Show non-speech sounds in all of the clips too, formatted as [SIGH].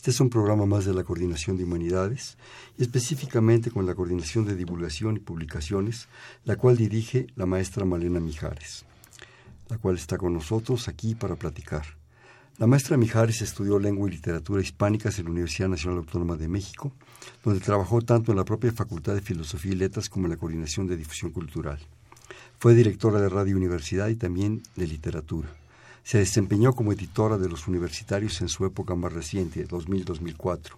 Este es un programa más de la Coordinación de Humanidades específicamente con la Coordinación de Divulgación y Publicaciones, la cual dirige la maestra Malena Mijares, la cual está con nosotros aquí para platicar. La maestra Mijares estudió lengua y literatura hispánicas en la Universidad Nacional Autónoma de México, donde trabajó tanto en la propia Facultad de Filosofía y Letras como en la Coordinación de Difusión Cultural. Fue directora de Radio Universidad y también de literatura. Se desempeñó como editora de los universitarios en su época más reciente, 2000-2004.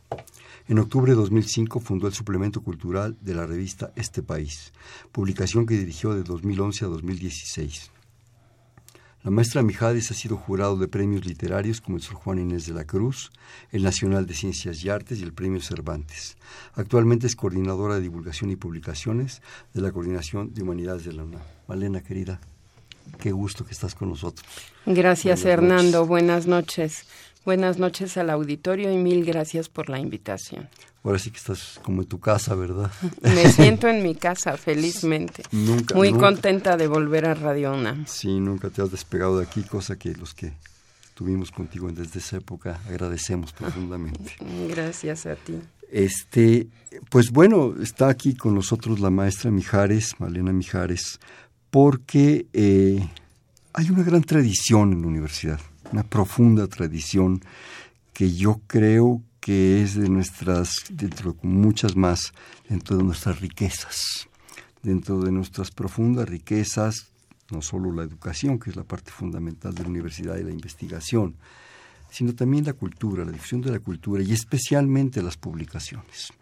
En octubre de 2005 fundó el suplemento cultural de la revista Este País, publicación que dirigió de 2011 a 2016. La maestra Mijares ha sido jurado de premios literarios como el Sor Juan Inés de la Cruz, el Nacional de Ciencias y Artes y el Premio Cervantes. Actualmente es coordinadora de divulgación y publicaciones de la Coordinación de Humanidades de la UNAM. Malena, querida, qué gusto que estás con nosotros. Gracias, Hernando. Buenas noches. Buenas noches al auditorio y mil gracias por la invitación. Ahora sí que estás como en tu casa, ¿verdad? [LAUGHS] Me siento en mi casa, felizmente. Nunca, Muy nunca- contenta de volver a Radio UNAM. Sí, nunca te has despegado de aquí, cosa que los que estuvimos contigo desde esa época agradecemos profundamente. Gracias a ti. Este, pues bueno, está aquí con nosotros la maestra Mijares, Malena Mijares, porque eh, hay una gran tradición en la universidad, una profunda tradición que yo creo que es de nuestras, dentro de muchas más, dentro de nuestras riquezas, dentro de nuestras profundas riquezas, no solo la educación, que es la parte fundamental de la universidad y la investigación, sino también la cultura, la difusión de la cultura y especialmente las publicaciones.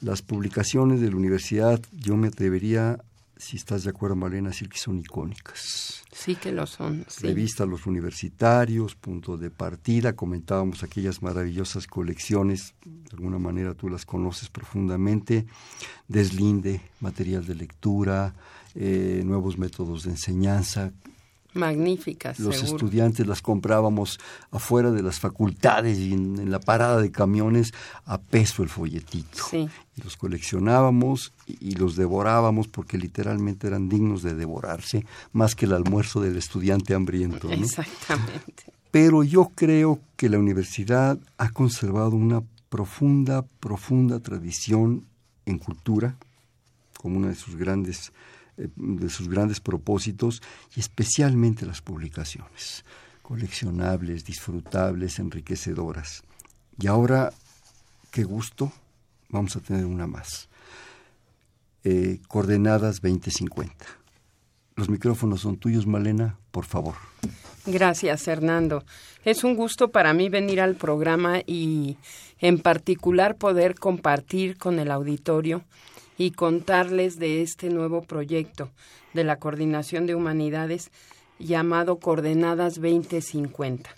Las publicaciones de la universidad, yo me atrevería, si estás de acuerdo, Malena, decir que son icónicas. Sí que lo son. Sí. Revista Los Universitarios, Punto de Partida, comentábamos aquellas maravillosas colecciones, de alguna manera tú las conoces profundamente, Deslinde, material de lectura, eh, nuevos métodos de enseñanza, Magníficas, los seguro. estudiantes las comprábamos afuera de las facultades y en, en la parada de camiones a peso el folletito. Sí. Y los coleccionábamos y, y los devorábamos porque literalmente eran dignos de devorarse, más que el almuerzo del estudiante hambriento. ¿no? Exactamente. Pero yo creo que la universidad ha conservado una profunda, profunda tradición en cultura, como una de sus grandes de sus grandes propósitos y especialmente las publicaciones, coleccionables, disfrutables, enriquecedoras. Y ahora, qué gusto, vamos a tener una más. Eh, coordenadas 2050. Los micrófonos son tuyos, Malena, por favor. Gracias, Hernando. Es un gusto para mí venir al programa y en particular poder compartir con el auditorio y contarles de este nuevo proyecto de la Coordinación de Humanidades llamado Coordenadas 2050.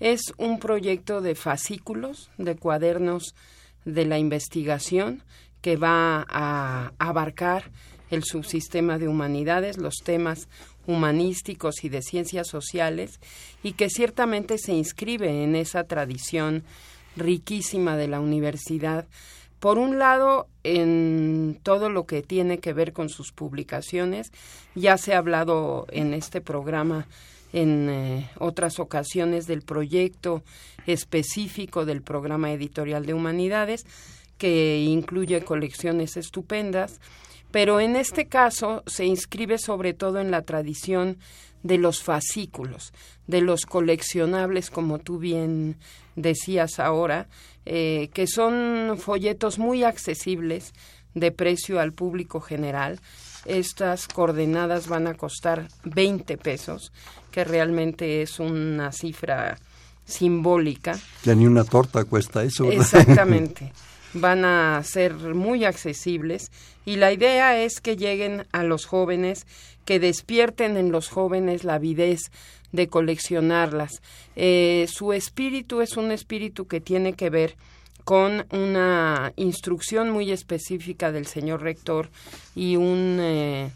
Es un proyecto de fascículos, de cuadernos de la investigación que va a abarcar el subsistema de humanidades, los temas humanísticos y de ciencias sociales, y que ciertamente se inscribe en esa tradición riquísima de la universidad. Por un lado, en todo lo que tiene que ver con sus publicaciones, ya se ha hablado en este programa en eh, otras ocasiones del proyecto específico del programa editorial de humanidades, que incluye colecciones estupendas, pero en este caso se inscribe sobre todo en la tradición de los fascículos, de los coleccionables, como tú bien decías ahora, eh, que son folletos muy accesibles de precio al público general. Estas coordenadas van a costar 20 pesos, que realmente es una cifra simbólica. Ya ni una torta cuesta eso. ¿verdad? Exactamente. [LAUGHS] Van a ser muy accesibles y la idea es que lleguen a los jóvenes, que despierten en los jóvenes la avidez de coleccionarlas. Eh, su espíritu es un espíritu que tiene que ver con una instrucción muy específica del señor rector y un, eh,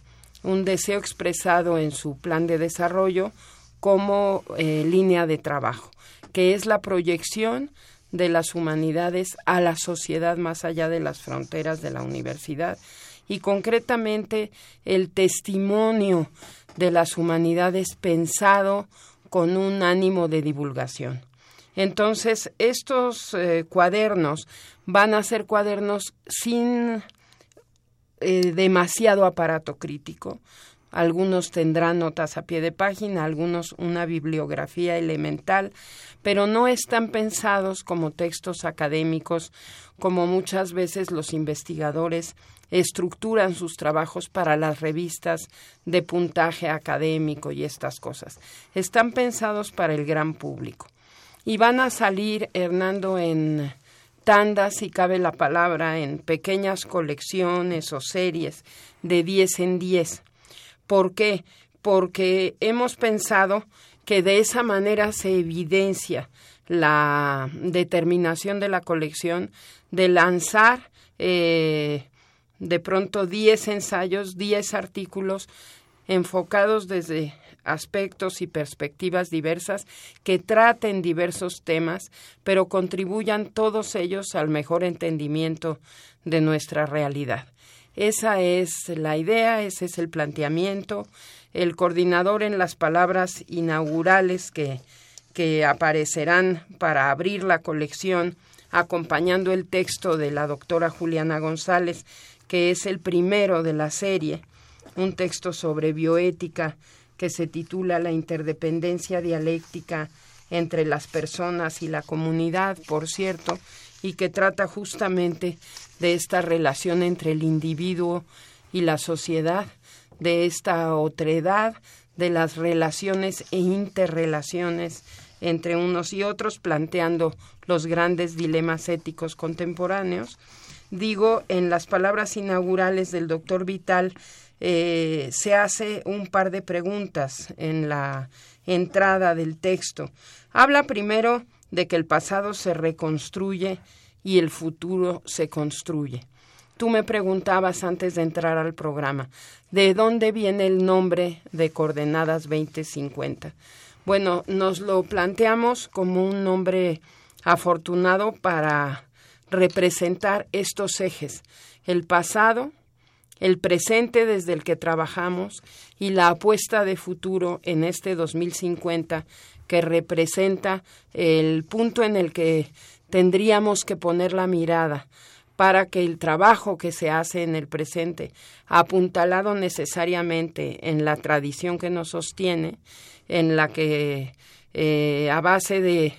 un deseo expresado en su plan de desarrollo como eh, línea de trabajo, que es la proyección de las humanidades a la sociedad más allá de las fronteras de la universidad y concretamente el testimonio de las humanidades pensado con un ánimo de divulgación. Entonces, estos eh, cuadernos van a ser cuadernos sin eh, demasiado aparato crítico. Algunos tendrán notas a pie de página, algunos una bibliografía elemental, pero no están pensados como textos académicos, como muchas veces los investigadores estructuran sus trabajos para las revistas de puntaje académico y estas cosas. Están pensados para el gran público. Y van a salir, Hernando, en tandas, si cabe la palabra, en pequeñas colecciones o series de 10 en 10. ¿Por qué? Porque hemos pensado que de esa manera se evidencia la determinación de la colección de lanzar eh, de pronto 10 ensayos, 10 artículos enfocados desde aspectos y perspectivas diversas que traten diversos temas, pero contribuyan todos ellos al mejor entendimiento de nuestra realidad. Esa es la idea, ese es el planteamiento. El coordinador en las palabras inaugurales que, que aparecerán para abrir la colección, acompañando el texto de la doctora Juliana González, que es el primero de la serie, un texto sobre bioética que se titula La interdependencia dialéctica entre las personas y la comunidad, por cierto, y que trata justamente de esta relación entre el individuo y la sociedad, de esta otredad, de las relaciones e interrelaciones entre unos y otros, planteando los grandes dilemas éticos contemporáneos digo, en las palabras inaugurales del doctor Vital, eh, se hace un par de preguntas en la entrada del texto. Habla primero de que el pasado se reconstruye y el futuro se construye. Tú me preguntabas antes de entrar al programa, ¿de dónde viene el nombre de Coordenadas 2050? Bueno, nos lo planteamos como un nombre afortunado para representar estos ejes, el pasado, el presente desde el que trabajamos y la apuesta de futuro en este 2050 que representa el punto en el que tendríamos que poner la mirada para que el trabajo que se hace en el presente, apuntalado necesariamente en la tradición que nos sostiene, en la que eh, a base de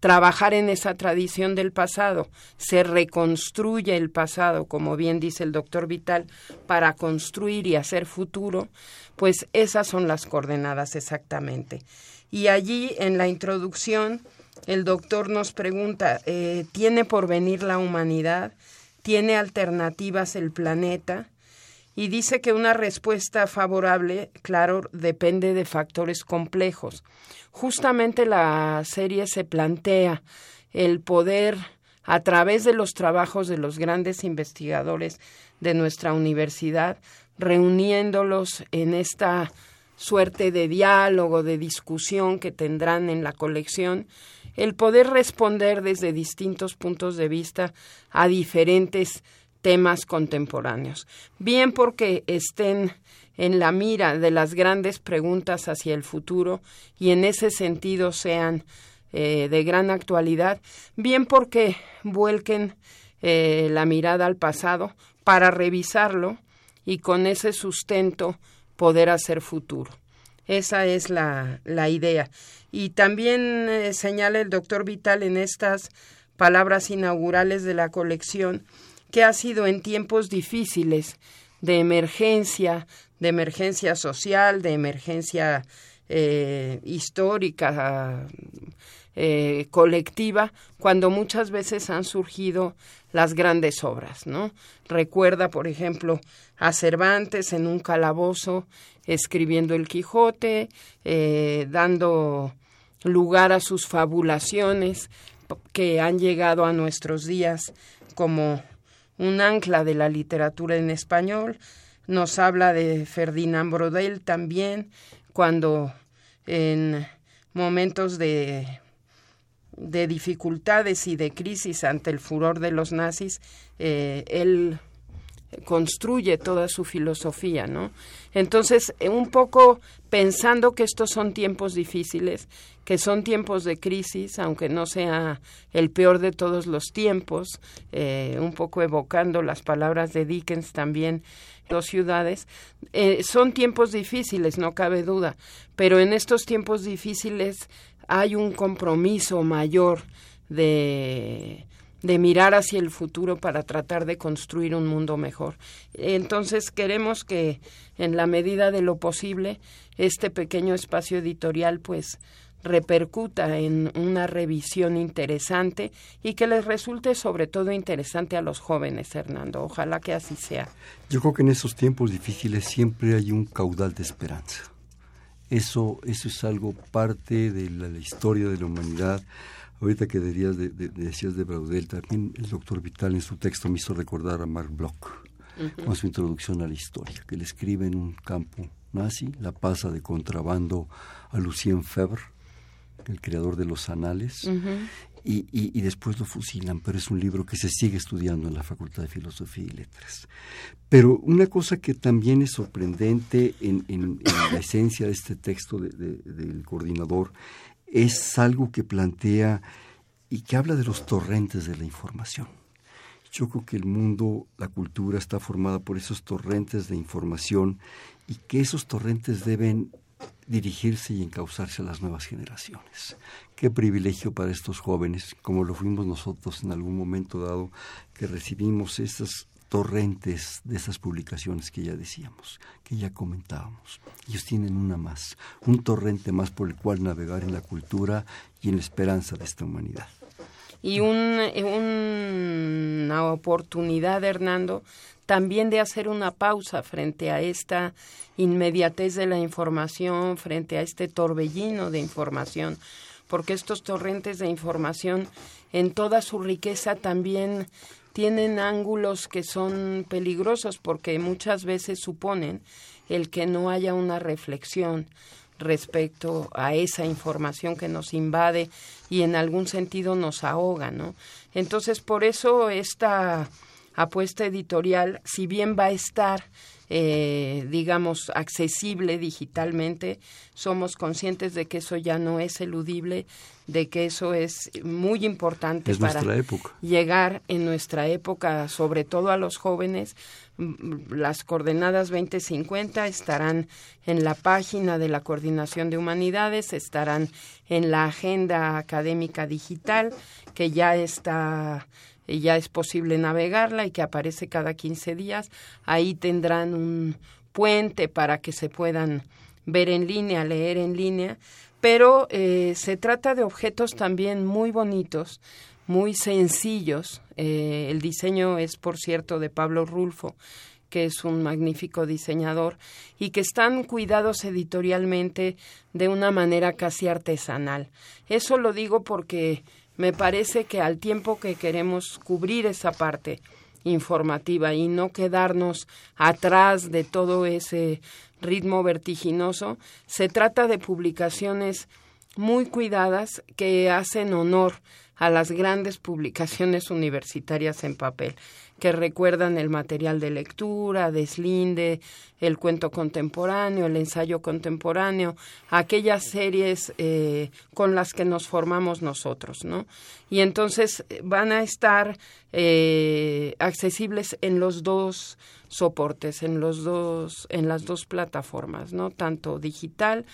trabajar en esa tradición del pasado, se reconstruye el pasado, como bien dice el doctor Vital, para construir y hacer futuro, pues esas son las coordenadas exactamente. Y allí en la introducción el doctor nos pregunta, eh, ¿tiene por venir la humanidad? ¿Tiene alternativas el planeta? Y dice que una respuesta favorable, claro, depende de factores complejos justamente la serie se plantea el poder a través de los trabajos de los grandes investigadores de nuestra universidad, reuniéndolos en esta suerte de diálogo, de discusión que tendrán en la colección, el poder responder desde distintos puntos de vista a diferentes temas contemporáneos, bien porque estén en la mira de las grandes preguntas hacia el futuro y en ese sentido sean eh, de gran actualidad, bien porque vuelquen eh, la mirada al pasado para revisarlo y con ese sustento poder hacer futuro. Esa es la, la idea. Y también eh, señala el doctor Vital en estas palabras inaugurales de la colección que ha sido en tiempos difíciles de emergencia, de emergencia social, de emergencia eh, histórica, eh, colectiva, cuando muchas veces han surgido las grandes obras, ¿no? Recuerda, por ejemplo, a Cervantes en un calabozo escribiendo el Quijote, eh, dando lugar a sus fabulaciones que han llegado a nuestros días como un ancla de la literatura en español. Nos habla de Ferdinand Brodel también, cuando en momentos de, de dificultades y de crisis ante el furor de los nazis, eh, él construye toda su filosofía, ¿no? Entonces, eh, un poco pensando que estos son tiempos difíciles, que son tiempos de crisis, aunque no sea el peor de todos los tiempos, eh, un poco evocando las palabras de Dickens también, dos ciudades, son tiempos difíciles, no cabe duda, pero en estos tiempos difíciles hay un compromiso mayor de de mirar hacia el futuro para tratar de construir un mundo mejor. Entonces queremos que en la medida de lo posible este pequeño espacio editorial pues repercuta en una revisión interesante y que les resulte sobre todo interesante a los jóvenes, Hernando. Ojalá que así sea. Yo creo que en esos tiempos difíciles siempre hay un caudal de esperanza. Eso, eso es algo parte de la historia de la humanidad. Ahorita que dirías de, decías de Braudel, también el doctor Vital en su texto me hizo recordar a Mark Bloch con su introducción a la historia, que le escribe en un campo nazi, la pasa de contrabando a Lucien Febvre, el creador de los anales, y, después lo fusilan, pero es un libro que se sigue estudiando en la Facultad de Filosofía y Letras. Pero una cosa que también es sorprendente en, en, la esencia de este texto del coordinador es algo que plantea y que habla de los torrentes de la información. Yo creo que el mundo, la cultura está formada por esos torrentes de información y que esos torrentes deben dirigirse y encauzarse a las nuevas generaciones. Qué privilegio para estos jóvenes, como lo fuimos nosotros en algún momento dado, que recibimos esas torrentes de esas publicaciones que ya decíamos, que ya comentábamos. Ellos tienen una más, un torrente más por el cual navegar en la cultura y en la esperanza de esta humanidad. Y una oportunidad, Hernando, también de hacer una pausa frente a esta inmediatez de la información, frente a este torbellino de información, porque estos torrentes de información en toda su riqueza también tienen ángulos que son peligrosos porque muchas veces suponen el que no haya una reflexión respecto a esa información que nos invade y en algún sentido nos ahoga, ¿no? Entonces, por eso esta apuesta editorial, si bien va a estar eh, digamos, accesible digitalmente, somos conscientes de que eso ya no es eludible, de que eso es muy importante para llegar en nuestra época, sobre todo a los jóvenes. Las coordenadas 2050 estarán en la página de la Coordinación de Humanidades, estarán en la agenda académica digital, que ya está ya es posible navegarla y que aparece cada 15 días. Ahí tendrán un puente para que se puedan ver en línea, leer en línea, pero eh, se trata de objetos también muy bonitos, muy sencillos. Eh, el diseño es, por cierto, de Pablo Rulfo, que es un magnífico diseñador, y que están cuidados editorialmente de una manera casi artesanal. Eso lo digo porque me parece que al tiempo que queremos cubrir esa parte informativa y no quedarnos atrás de todo ese ritmo vertiginoso, se trata de publicaciones muy cuidadas que hacen honor a las grandes publicaciones universitarias en papel que recuerdan el material de lectura, deslinde, el cuento contemporáneo, el ensayo contemporáneo, aquellas series eh, con las que nos formamos nosotros, ¿no? Y entonces eh, van a estar eh, accesibles en los dos soportes, en los dos, en las dos plataformas, ¿no? Tanto digital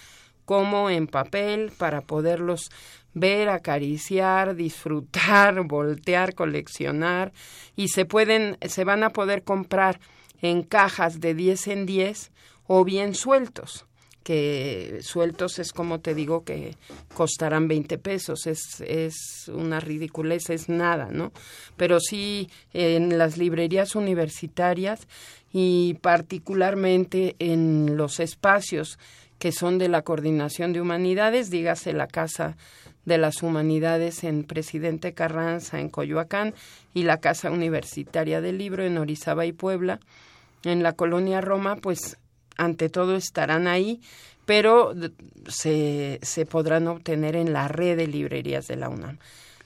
como en papel para poderlos ver, acariciar, disfrutar, [LAUGHS] voltear, coleccionar y se pueden se van a poder comprar en cajas de 10 en 10 o bien sueltos que sueltos es como te digo que costarán 20 pesos, es, es una ridiculez, es nada, ¿no? Pero sí en las librerías universitarias y particularmente en los espacios que son de la Coordinación de Humanidades, dígase la Casa de las Humanidades en Presidente Carranza en Coyoacán y la Casa Universitaria del Libro en Orizaba y Puebla. En la colonia Roma, pues ante todo estarán ahí, pero se, se podrán obtener en la red de librerías de la UNAM.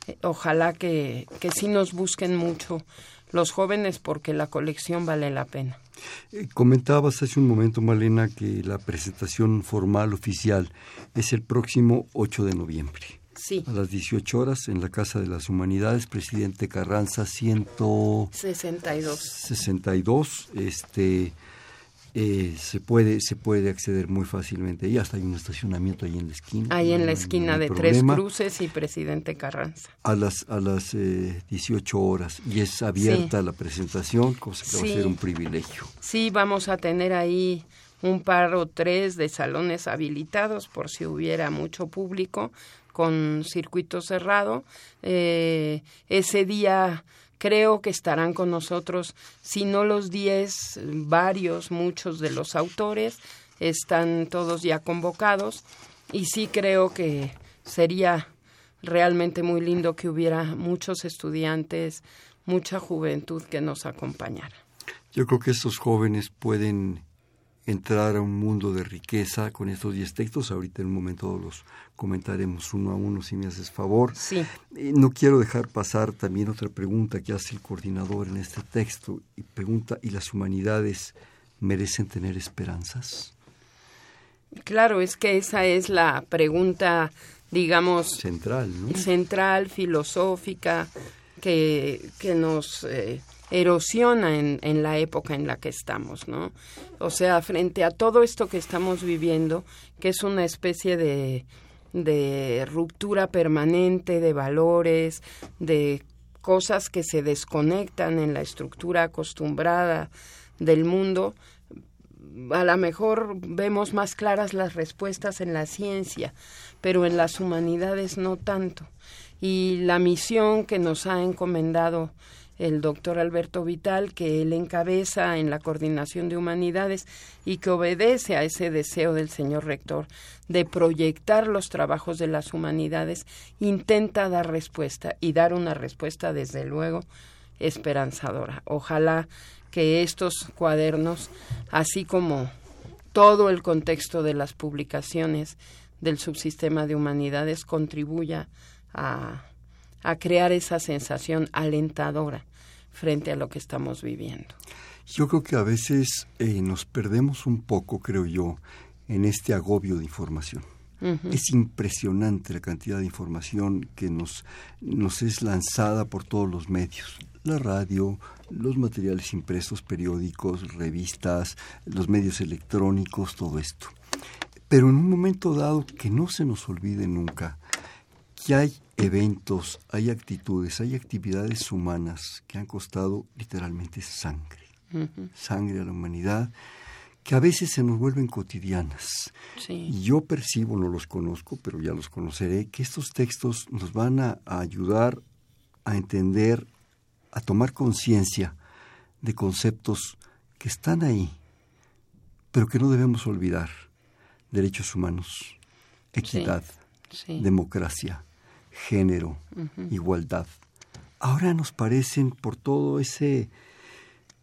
Eh, ojalá que, que sí nos busquen mucho los jóvenes porque la colección vale la pena. Eh, comentabas hace un momento, Malena, que la presentación formal oficial es el próximo 8 de noviembre. Sí. A las 18 horas en la Casa de las Humanidades, presidente Carranza 162. 62. Este, eh, se puede se puede acceder muy fácilmente. Y hasta hay un estacionamiento ahí en la esquina. Ahí en la esquina de Tres Cruces y Presidente Carranza. A las a las eh, 18 horas. Y es abierta la presentación cosa que va a ser un privilegio. Sí vamos a tener ahí un par o tres de salones habilitados por si hubiera mucho público con circuito cerrado eh, ese día creo que estarán con nosotros, si no los diez, varios, muchos de los autores, están todos ya convocados y sí creo que sería realmente muy lindo que hubiera muchos estudiantes, mucha juventud que nos acompañara. Yo creo que estos jóvenes pueden entrar a un mundo de riqueza con estos diez textos. Ahorita en un momento los comentaremos uno a uno si me haces favor. Sí. no quiero dejar pasar también otra pregunta que hace el coordinador en este texto y pregunta, ¿y las humanidades merecen tener esperanzas? Claro, es que esa es la pregunta, digamos, central, ¿no? Central, filosófica, que, que nos eh, erosiona en, en, la época en la que estamos, ¿no? O sea, frente a todo esto que estamos viviendo, que es una especie de, de ruptura permanente de valores, de cosas que se desconectan en la estructura acostumbrada del mundo, a lo mejor vemos más claras las respuestas en la ciencia, pero en las humanidades no tanto. Y la misión que nos ha encomendado el doctor Alberto Vital, que él encabeza en la coordinación de humanidades y que obedece a ese deseo del señor rector de proyectar los trabajos de las humanidades, intenta dar respuesta y dar una respuesta, desde luego, esperanzadora. Ojalá que estos cuadernos, así como todo el contexto de las publicaciones del subsistema de humanidades, contribuya a a crear esa sensación alentadora frente a lo que estamos viviendo. Yo creo que a veces eh, nos perdemos un poco, creo yo, en este agobio de información. Es impresionante la cantidad de información que nos, nos es lanzada por todos los medios. La radio, los materiales impresos, periódicos, revistas, los medios electrónicos, todo esto. Pero en un momento dado que no se nos olvide nunca que hay eventos, hay actitudes, hay actividades humanas que han costado literalmente sangre, sangre a la humanidad, que a veces se nos vuelven cotidianas. Y yo percibo, no los conozco, pero ya los conoceré, que estos textos nos van a, a ayudar a entender, a tomar conciencia de conceptos que están ahí, pero que no debemos olvidar. Derechos humanos, equidad, democracia, género, igualdad. Ahora nos parecen por todo ese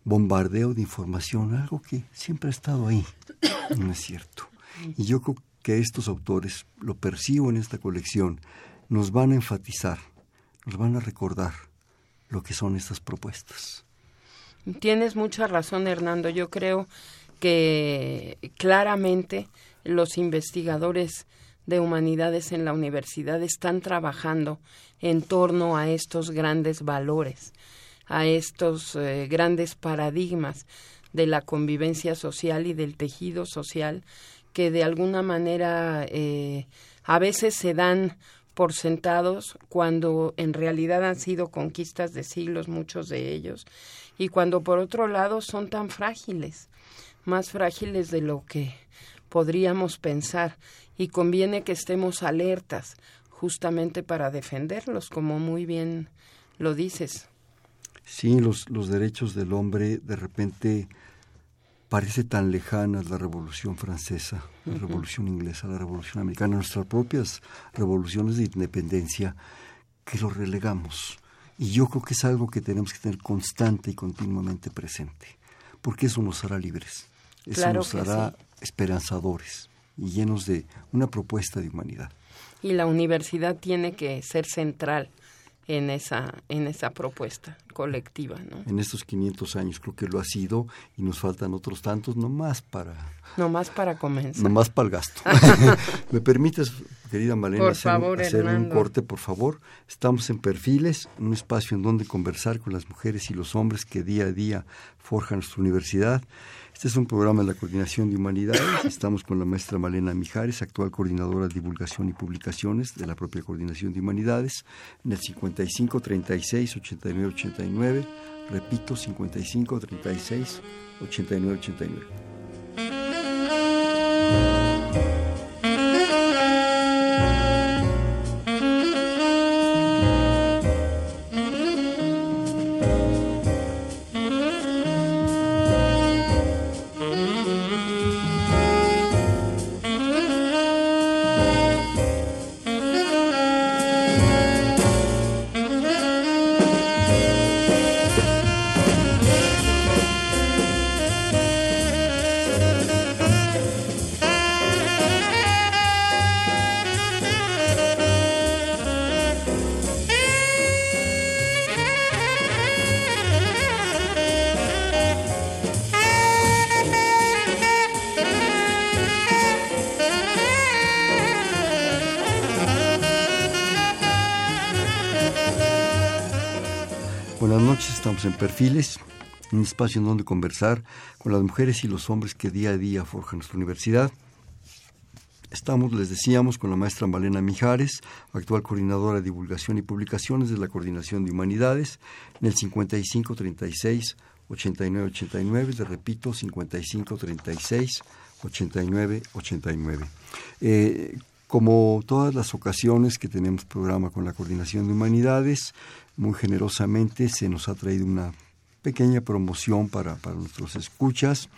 bombardeo de información algo que siempre ha estado ahí. [COUGHS] No es cierto. Y yo creo que estos autores, lo percibo en esta colección, nos van a enfatizar, nos van a recordar lo que son estas propuestas. Tienes mucha razón, Hernando. Yo creo que claramente los investigadores de humanidades en la universidad están trabajando en torno a estos grandes valores, a estos eh, grandes paradigmas de la convivencia social y del tejido social que de alguna manera eh, a veces se dan por sentados cuando en realidad han sido conquistas de siglos muchos de ellos y cuando por otro lado son tan frágiles, más frágiles de lo que podríamos pensar y conviene que estemos alertas justamente para defenderlos, como muy bien lo dices. Sí, los, los derechos del hombre de repente parece tan lejana la Revolución Francesa, la Revolución Inglesa, la Revolución Americana, nuestras propias revoluciones de independencia, que lo relegamos. Y yo creo que es algo que tenemos que tener constante y continuamente presente, porque eso nos hará libres, eso nos hará esperanzadores y llenos de una propuesta de humanidad. Y la universidad tiene que ser central en esa, en esa propuesta colectiva. ¿no? En estos 500 años creo que lo ha sido y nos faltan otros tantos nomás para... Nomás para comenzar. Nomás para el gasto. [LAUGHS] [LAUGHS] ¿Me permites, querida Malena, hacer, un corte, por favor? Estamos en Perfiles, un espacio en donde conversar con las mujeres y los hombres que día a día forjan nuestra universidad. Este es un programa de la Coordinación de Humanidades. [COUGHS] Estamos con la maestra Malena Mijares, actual coordinadora de divulgación y publicaciones de la propia Coordinación de Humanidades, en el 55 36 89 89. Repito, 55 36 89 89. Perfiles, un espacio en donde conversar con las mujeres y los hombres que día a día forjan nuestra universidad. Estamos, les decíamos, con la maestra Malena Mijares, actual coordinadora de divulgación y publicaciones de la Coordinación de Humanidades, en el 5536 8989, te repito, 5536 8989. Eh, como todas las ocasiones que tenemos programa con la Coordinación de Humanidades, muy generosamente se nos ha traído una pequeña promoción para, para nuestros escuchas.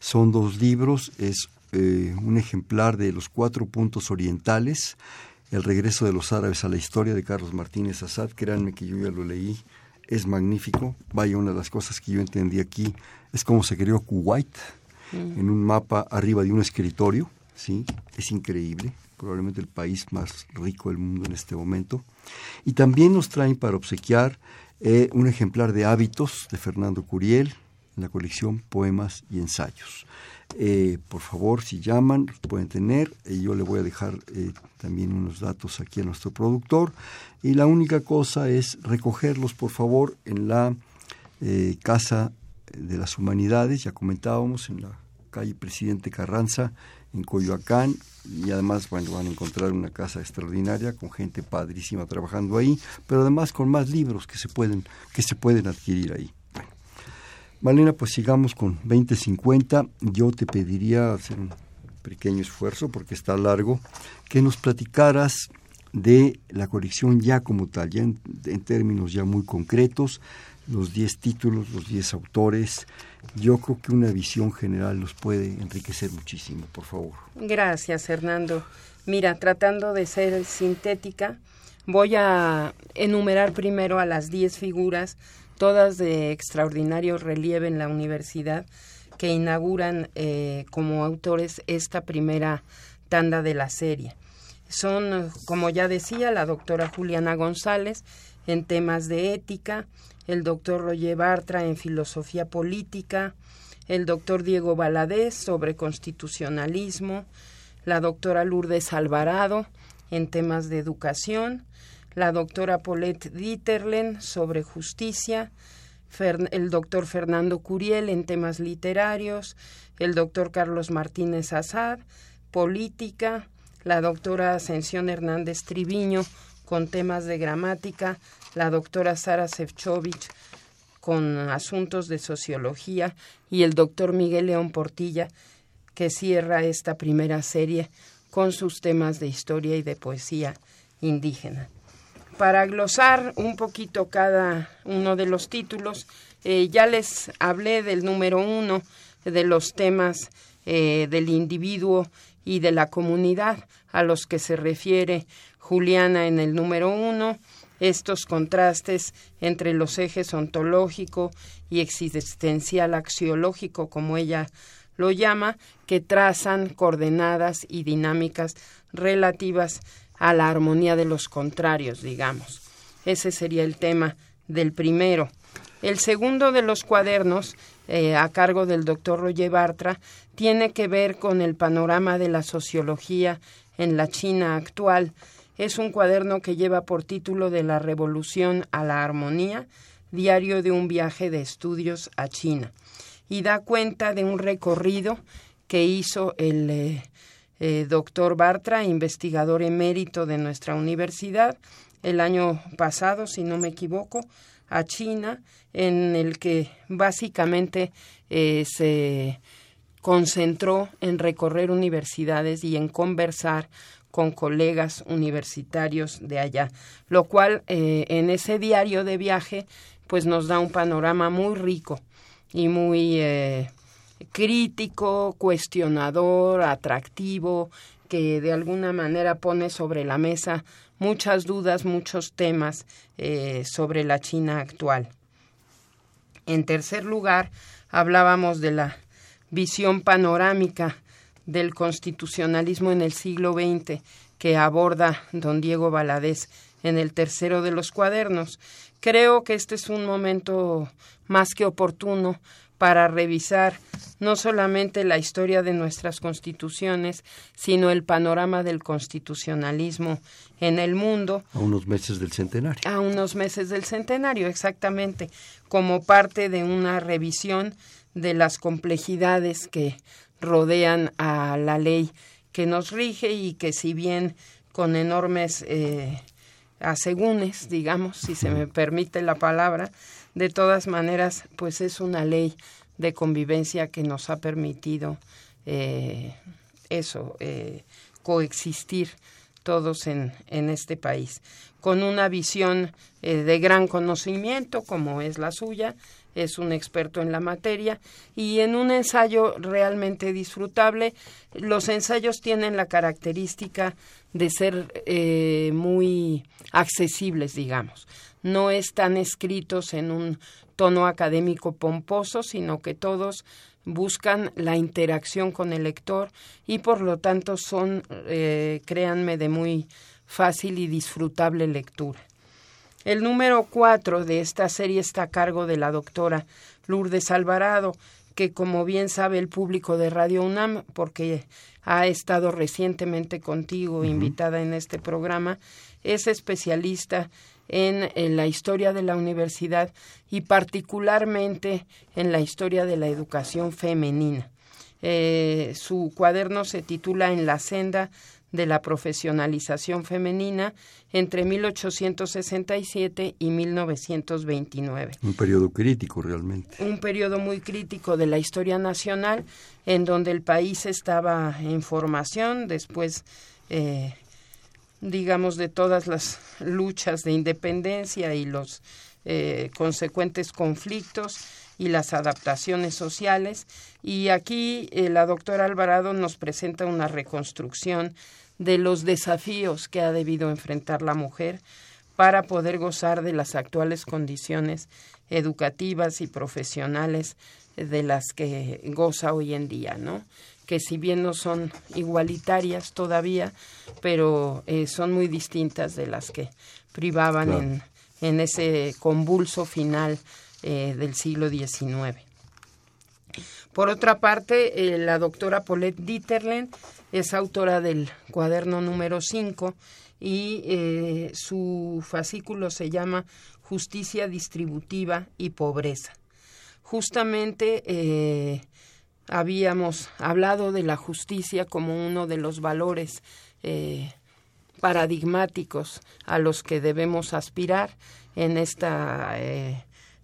Son dos libros, es eh, un ejemplar de Los Cuatro Puntos Orientales, El regreso de los árabes a la historia de Carlos Martínez Assad. Créanme que yo ya lo leí, es magnífico. Vaya, una de las cosas que yo entendí aquí es cómo se creó Kuwait mm. en un mapa arriba de un escritorio. ¿sí? Es increíble probablemente el país más rico del mundo en este momento. Y también nos traen para obsequiar eh, un ejemplar de Hábitos de Fernando Curiel en la colección Poemas y Ensayos. Eh, por favor, si llaman, los pueden tener. Eh, yo le voy a dejar también unos datos aquí a nuestro productor. Y la única cosa es recogerlos, por favor, en la Casa de las Humanidades, ya comentábamos, en la calle Presidente Carranza, en Coyoacán y además van a encontrar una casa extraordinaria con gente padrísima trabajando ahí, pero además con más libros que se pueden, que se pueden adquirir ahí. Malena, pues sigamos con 2050. Yo te pediría hacer un pequeño esfuerzo porque está largo, que nos platicaras de la colección ya como tal, ya en términos ya muy concretos, los 10 títulos, los 10 autores, yo creo que una visión general nos puede enriquecer muchísimo, por favor. Gracias, Hernando. Mira, tratando de ser sintética, voy a enumerar primero a las 10 figuras, todas de extraordinario relieve en la universidad, que inauguran eh, como autores esta primera tanda de la serie. Son, como ya decía, la doctora Juliana González en temas de ética, el doctor Roger Bartra en filosofía política, el doctor Diego Valadez sobre constitucionalismo, la doctora Lourdes Alvarado en temas de educación, la doctora Paulette Dieterlen sobre justicia, el doctor Fernando Curiel en temas literarios, el doctor Carlos Martínez Azad, política, la doctora Ascensión Hernández Triviño con temas de gramática, la doctora Sara Sefcovic con asuntos de sociología y el doctor Miguel León Portilla, que cierra esta primera serie con sus temas de historia y de poesía indígena. Para glosar un poquito cada uno de los títulos, eh, ya les hablé del número uno, de los temas eh, del individuo y de la comunidad a los que se refiere Juliana en el número uno, estos contrastes entre los ejes ontológico y existencial axiológico, como ella lo llama, que trazan coordenadas y dinámicas relativas a la armonía de los contrarios, digamos. Ese sería el tema del primero. El segundo de los cuadernos, eh, a cargo del doctor Roger Bartra, tiene que ver con el panorama de la sociología en la China actual. Es un cuaderno que lleva por título de la revolución a la armonía, diario de un viaje de estudios a China, y da cuenta de un recorrido que hizo el eh, eh, doctor Bartra, investigador emérito de nuestra universidad, el año pasado, si no me equivoco, a China, en el que básicamente eh, se concentró en recorrer universidades y en conversar con colegas universitarios de allá, lo cual eh, en ese diario de viaje pues nos da un panorama muy rico y muy eh, crítico, cuestionador, atractivo, que de alguna manera pone sobre la mesa muchas dudas, muchos temas eh, sobre la China actual. En tercer lugar, hablábamos de la visión panorámica del constitucionalismo en el siglo XX que aborda don Diego Valadez en el tercero de los cuadernos. Creo que este es un momento más que oportuno para revisar no solamente la historia de nuestras constituciones, sino el panorama del constitucionalismo en el mundo. A unos meses del centenario. A unos meses del centenario, exactamente, como parte de una revisión de las complejidades que rodean a la ley que nos rige y que si bien con enormes eh, asegúnes, digamos, si se me permite la palabra, de todas maneras, pues es una ley de convivencia que nos ha permitido eh, eso, eh, coexistir todos en, en, este país, con una visión eh, de gran conocimiento como es la suya, es un experto en la materia y en un ensayo realmente disfrutable. Los ensayos tienen la característica de ser eh, muy accesibles, digamos. No están escritos en un tono académico pomposo, sino que todos buscan la interacción con el lector y por lo tanto son, eh, créanme, de muy fácil y disfrutable lectura. El número cuatro de esta serie está a cargo de la doctora Lourdes Alvarado, que como bien sabe el público de Radio UNAM, porque ha estado recientemente contigo invitada en este programa, es especialista en, la historia de la universidad y particularmente en la historia de la educación femenina. Eh, su cuaderno se titula En la senda de la profesionalización femenina entre 1867 y 1929. Un periodo crítico realmente. Un periodo muy crítico de la historia nacional en donde el país estaba en formación después, eh, digamos, de todas las luchas de independencia y los eh, consecuentes conflictos y las adaptaciones sociales. Y aquí eh, la doctora Alvarado nos presenta una reconstrucción de los desafíos que ha debido enfrentar la mujer para poder gozar de las actuales condiciones educativas y profesionales de las que goza hoy en día, ¿no? Que si bien no son igualitarias todavía, pero eh, son muy distintas de las que privaban en, en, ese convulso final eh, del siglo XIX. Por otra parte, eh, la doctora Paulette Dieterlen es autora del cuaderno número 5 y eh, su fascículo se llama Justicia Distributiva y Pobreza. Justamente habíamos hablado de la justicia como uno de los valores paradigmáticos a los que debemos aspirar en esta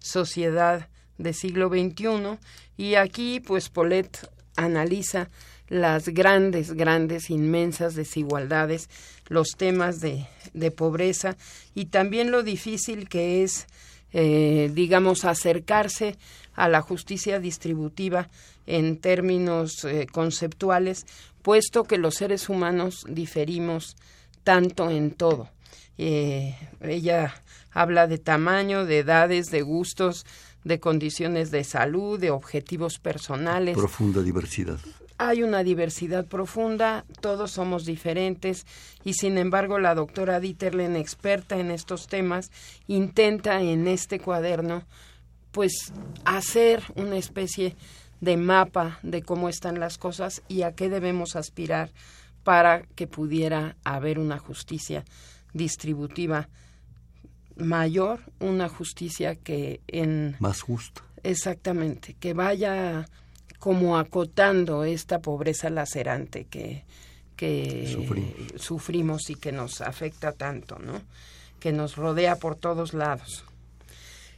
sociedad del siglo XXI y aquí pues Paulette analiza las grandes, grandes, inmensas desigualdades, los temas de, de pobreza y también lo difícil que es, eh, digamos, acercarse a la justicia distributiva en términos eh, conceptuales, puesto que los seres humanos diferimos tanto en todo. Eh, ella habla de tamaño, de edades, de gustos, de condiciones de salud, de objetivos personales. Profunda diversidad. Hay una diversidad profunda, todos somos diferentes y sin embargo la doctora Dieterlen, experta en estos temas, intenta en este cuaderno pues hacer una especie de mapa de cómo están las cosas y a qué debemos aspirar para que pudiera haber una justicia distributiva mayor, una justicia que en... Más justa. Exactamente, que vaya como acotando esta pobreza lacerante que, que sufrimos. y que nos afecta tanto, ¿no? Que nos rodea por todos lados.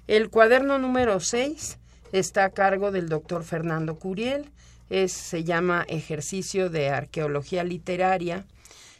El cuaderno número 6 está a cargo del doctor Fernando Curiel, es, se llama Ejercicio de Arqueología Literaria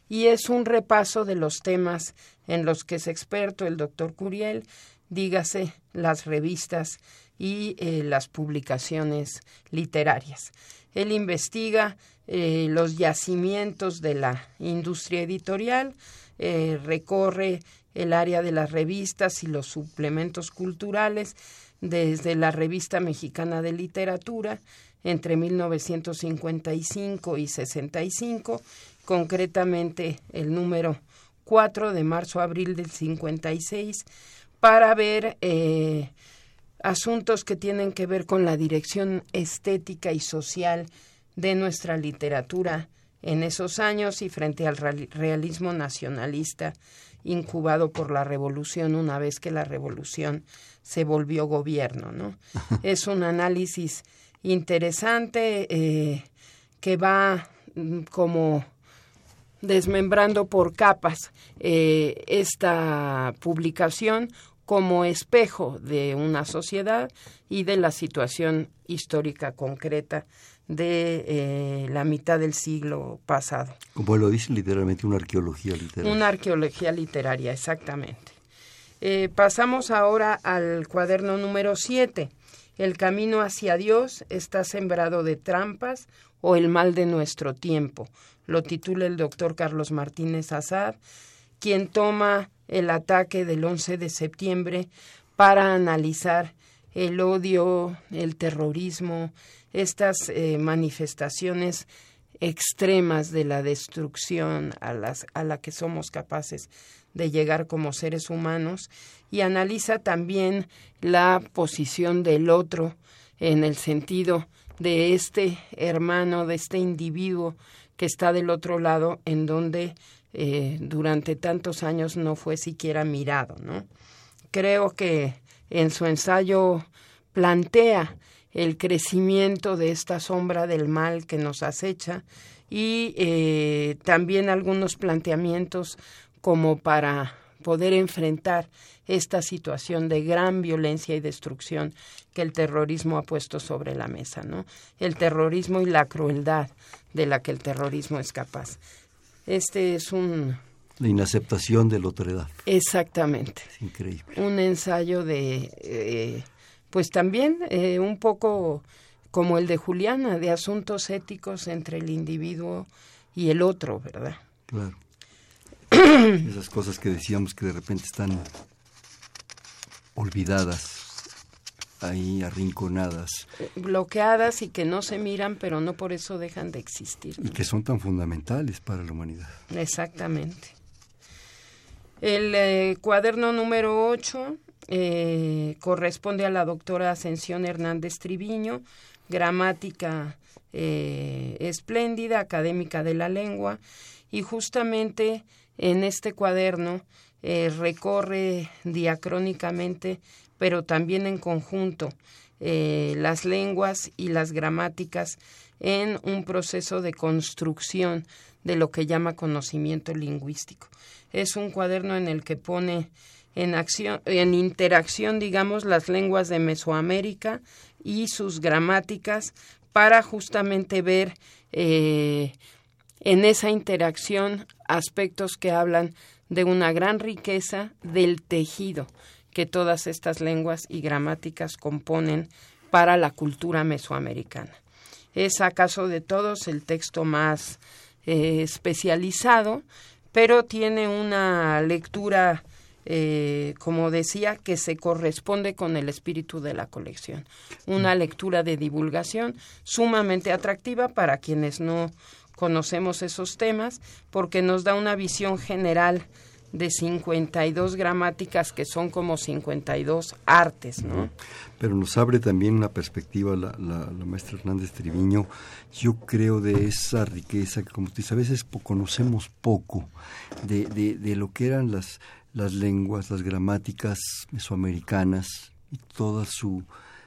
y es un repaso de los temas en los que es experto el doctor Curiel, dígase las revistas y eh, las publicaciones literarias. Él investiga eh, los yacimientos de la industria editorial, eh, recorre el área de las revistas y los suplementos culturales desde la Revista Mexicana de Literatura entre 1955 y 65 concretamente el número 4 de marzo-abril del 56, para ver eh, asuntos que tienen que ver con la dirección estética y social de nuestra literatura en esos años y frente al realismo nacionalista incubado por la revolución una vez que la revolución se volvió gobierno, ¿no? [LAUGHS] es un análisis interesante eh, que va mm, como desmembrando por capas eh, esta publicación como espejo de una sociedad y de la situación histórica concreta de eh, la mitad del siglo pasado. Como lo dice literalmente, una arqueología literaria. Una arqueología literaria, exactamente. Eh, pasamos ahora al cuaderno número 7. El camino hacia Dios está sembrado de trampas o el mal de nuestro tiempo lo titula el doctor Carlos Martínez Azad, quien toma el ataque del 11 de septiembre para analizar el odio, el terrorismo, estas eh, manifestaciones extremas de la destrucción a, las, a la que somos capaces de llegar como seres humanos y analiza también la posición del otro en el sentido de este hermano, de este individuo que está del otro lado, en donde eh, durante tantos años no fue siquiera mirado, ¿no? Creo que en su ensayo plantea el crecimiento de esta sombra del mal que nos acecha y eh, también algunos planteamientos como para poder enfrentar esta situación de gran violencia y destrucción que el terrorismo ha puesto sobre la mesa, ¿no? El terrorismo y la crueldad de la que el terrorismo es capaz. Este es un la inaceptación de la otredad. Exactamente. Es increíble. Un ensayo de, eh, pues también eh, un poco como el de Juliana, de asuntos éticos entre el individuo y el otro, ¿verdad? Claro. [COUGHS] Esas cosas que decíamos que de repente están olvidadas, ahí arrinconadas. Bloqueadas y que no se miran, pero no por eso dejan de existir. Y que son tan fundamentales para la humanidad. Exactamente. El eh, cuaderno número 8 eh, corresponde a la doctora Ascensión Hernández Triviño, gramática eh, espléndida, académica de la lengua, y justamente en este cuaderno eh, recorre diacrónicamente, pero también en conjunto, eh, las lenguas y las gramáticas en un proceso de construcción de lo que llama conocimiento lingüístico. Es un cuaderno en el que pone en acción, en interacción, digamos, las lenguas de Mesoamérica y sus gramáticas para justamente ver eh, en esa interacción aspectos que hablan de una gran riqueza del tejido que todas estas lenguas y gramáticas componen para la cultura mesoamericana. Es acaso de todos el texto más eh, especializado, pero tiene una lectura, eh, como decía, que se corresponde con el espíritu de la colección. Una lectura de divulgación sumamente atractiva para quienes no conocemos esos temas, porque nos da una visión general de 52 gramáticas que son como 52 artes, ¿no? Pero nos abre también una perspectiva la, la, maestra Hernández Triviño, yo creo de esa riqueza que como tú dices, a veces conocemos poco de, de, de lo que eran las, las lenguas, las gramáticas mesoamericanas y toda su,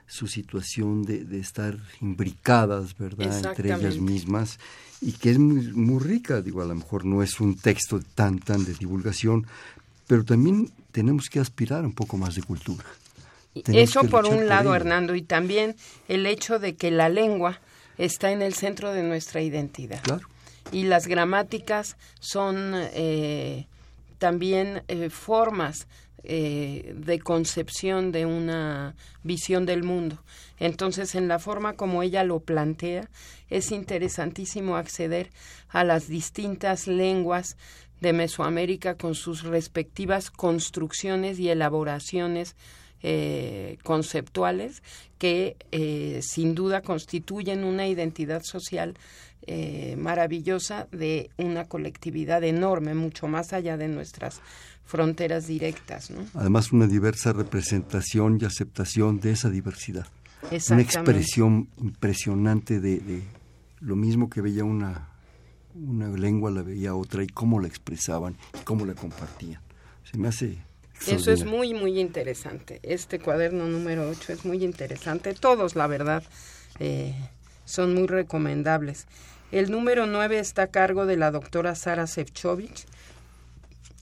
su situación de, de estar imbricadas, ¿verdad?, entre ellas mismas y que es muy, muy rica, digo, a lo mejor no es un texto tan, tan de divulgación, pero también tenemos que aspirar un poco más de cultura. Eso por un lado, Hernando, y también el hecho de que la lengua está en el centro de nuestra identidad. Claro. Y las gramáticas son eh, también eh, formas eh, de concepción de una visión del mundo. Entonces, en la forma como ella lo plantea, es interesantísimo acceder a las distintas lenguas de Mesoamérica con sus respectivas construcciones y elaboraciones eh, conceptuales que eh, sin duda constituyen una identidad social maravillosa de una colectividad enorme, mucho más allá de nuestras fronteras directas. Además, una diversa representación y aceptación de esa diversidad. Una expresión impresionante de, lo mismo que veía una, una lengua, la veía otra y cómo la expresaban y cómo la compartían. Se me hace eso es muy, muy interesante. Este cuaderno número 8 es muy interesante. Todos, la verdad, eh, son muy recomendables. El número 9 está a cargo de la doctora Sara Sefcovic,